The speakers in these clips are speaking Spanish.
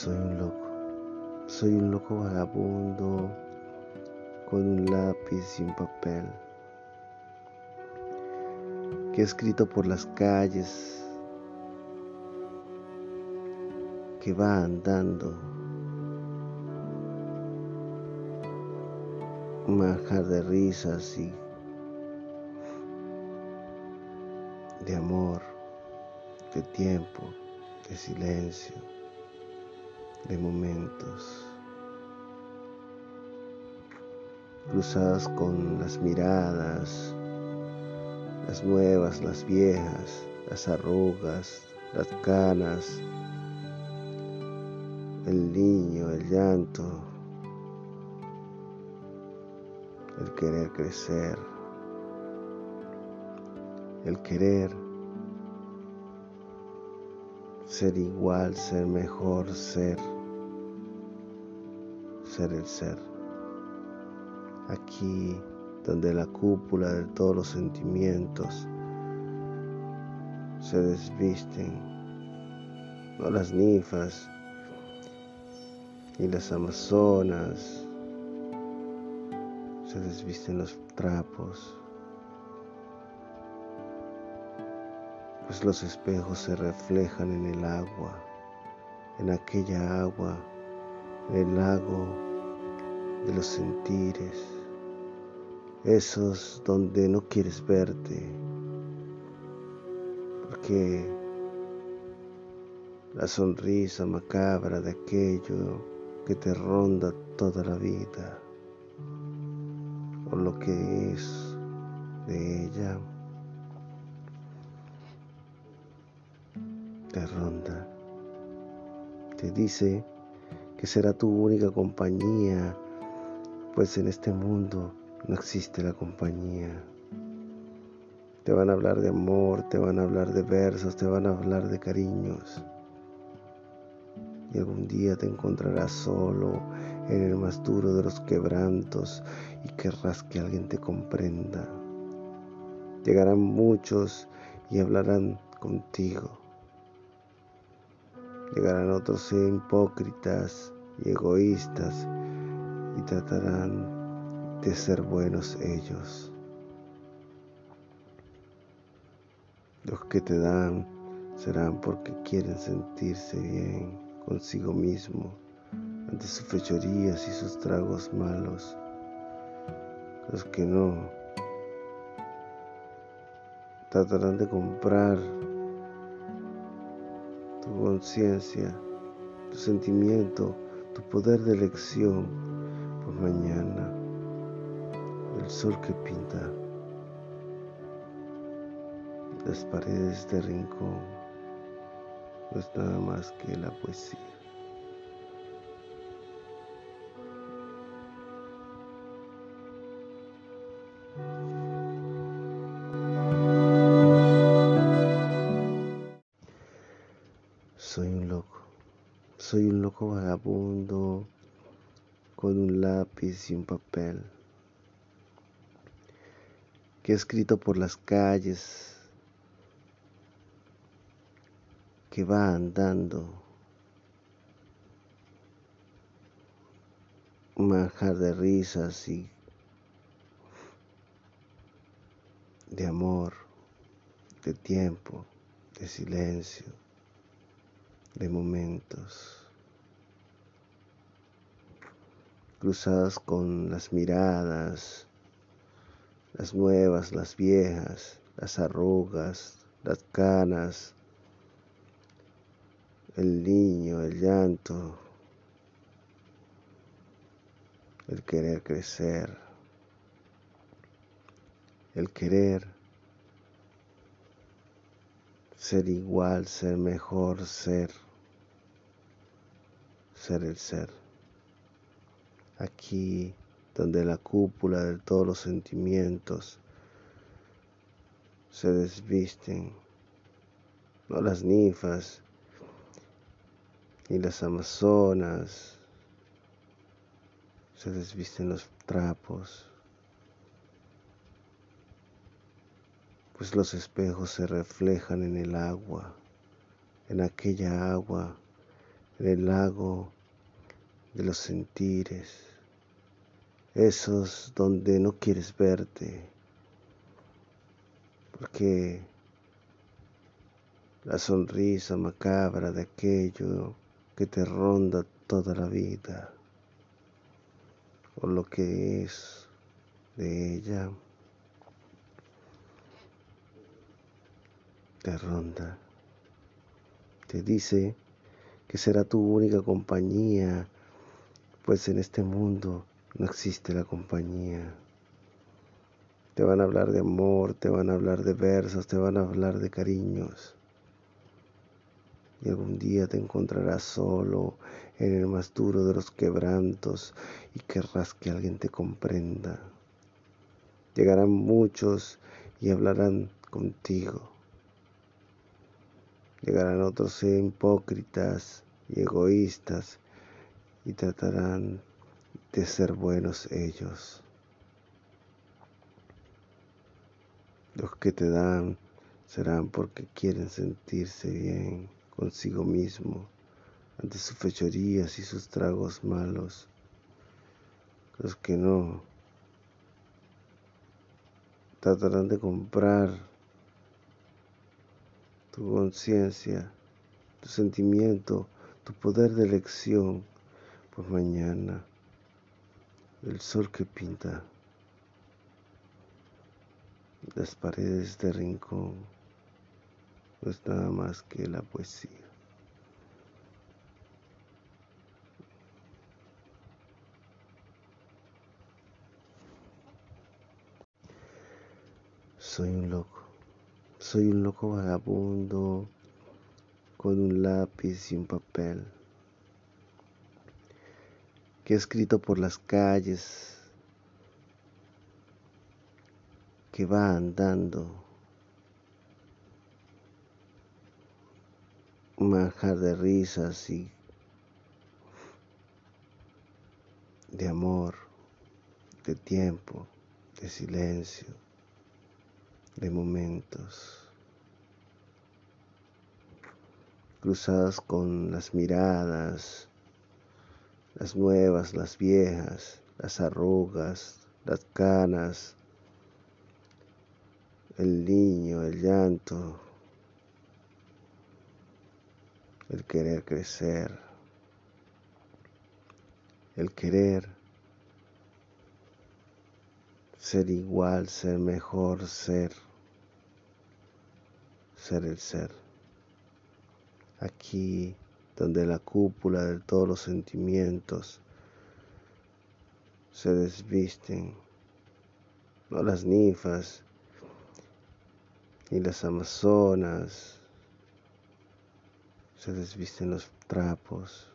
Soy un loco, soy un loco vagabundo con un lápiz y un papel que he escrito por las calles, que va andando, manjar de risas y de amor, de tiempo, de silencio de momentos, cruzadas con las miradas, las nuevas, las viejas, las arrugas, las canas, el niño, el llanto, el querer crecer, el querer ser igual, ser mejor, ser, ser el ser. Aquí donde la cúpula de todos los sentimientos se desvisten, no las ninfas ni las amazonas, se desvisten los trapos. pues los espejos se reflejan en el agua, en aquella agua, en el lago de los sentires, esos donde no quieres verte, porque la sonrisa macabra de aquello que te ronda toda la vida, o lo que es de ella. te ronda, te dice que será tu única compañía, pues en este mundo no existe la compañía. Te van a hablar de amor, te van a hablar de versos, te van a hablar de cariños. Y algún día te encontrarás solo en el más duro de los quebrantos y querrás que alguien te comprenda. Llegarán muchos y hablarán contigo Llegarán otros hipócritas y egoístas y tratarán de ser buenos ellos. Los que te dan serán porque quieren sentirse bien consigo mismo ante sus fechorías y sus tragos malos. Los que no tratarán de comprar tu conciencia, tu sentimiento, tu poder de elección mañana, el sol que pinta las paredes de rincón no es nada más que la poesía. Soy un loco, soy un loco vagabundo con un lápiz y un papel que he escrito por las calles, que va andando, manjar de risas y de amor, de tiempo, de silencio de momentos, cruzadas con las miradas, las nuevas, las viejas, las arrugas, las canas, el niño, el llanto, el querer crecer, el querer ser igual, ser mejor, ser, ser el ser. Aquí donde la cúpula de todos los sentimientos se desvisten, no las ninfas ni las amazonas, se desvisten los trapos. pues los espejos se reflejan en el agua, en aquella agua, en el lago de los sentires, esos donde no quieres verte, porque la sonrisa macabra de aquello que te ronda toda la vida, o lo que es de ella, te ronda, te dice que será tu única compañía, pues en este mundo no existe la compañía. Te van a hablar de amor, te van a hablar de versos, te van a hablar de cariños y algún día te encontrarás solo en el más duro de los quebrantos y querrás que alguien te comprenda. Llegarán muchos y hablarán contigo. Llegarán otros hipócritas y egoístas y tratarán de ser buenos ellos. Los que te dan serán porque quieren sentirse bien consigo mismo ante sus fechorías y sus tragos malos. Los que no tratarán de comprar tu conciencia, tu sentimiento, tu poder de elección por mañana. El sol que pinta las paredes de rincón no es nada más que la poesía. Soy un loco, soy un loco vagabundo con un lápiz y un papel que escrito por las calles, que va andando manjar de risas y de amor, de tiempo, de silencio, de momentos, cruzadas con las miradas, las nuevas, las viejas, las arrugas, las canas, el niño, el llanto, el querer crecer, el querer ser igual, ser mejor, ser, ser el ser. Aquí donde la cúpula de todos los sentimientos se desvisten, no las ninfas ni las amazonas, se desvisten los trapos,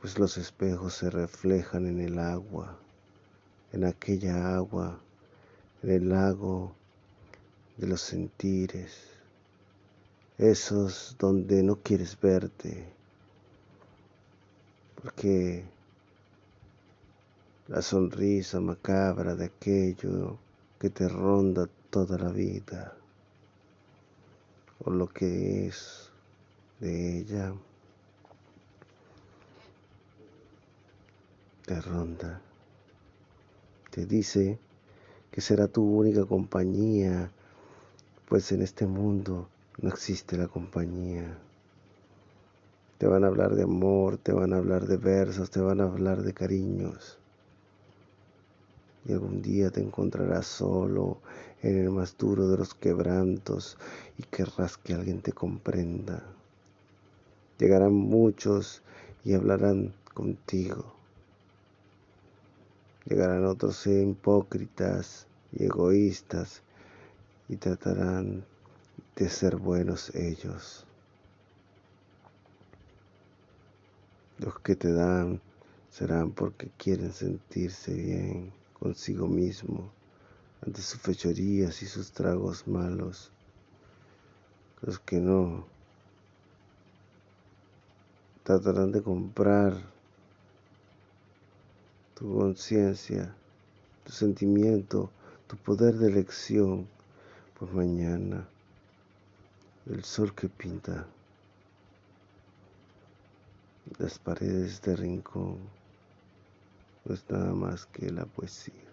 pues los espejos se reflejan en el agua, en aquella agua, en el lago de los sentires, esos donde no quieres verte, porque la sonrisa macabra de aquello que te ronda toda la vida o lo que es de ella te ronda, te dice que será tu única compañía, pues en este mundo no existe la compañía. Te van a hablar de amor, te van a hablar de versos, te van a hablar de cariños y algún día te encontrarás solo en el más duro de los quebrantos y querrás que alguien te comprenda. Llegarán muchos y hablarán contigo. Llegarán otros hipócritas y egoístas y tratarán de ser buenos ellos. Los que te dan serán porque quieren sentirse bien consigo mismo ante sus fechorías y sus tragos malos. Los que no tratarán de comprar tu conciencia, tu sentimiento, tu poder de elección por mañana. El sol que pinta las paredes de rincón no es nada más que la poesía.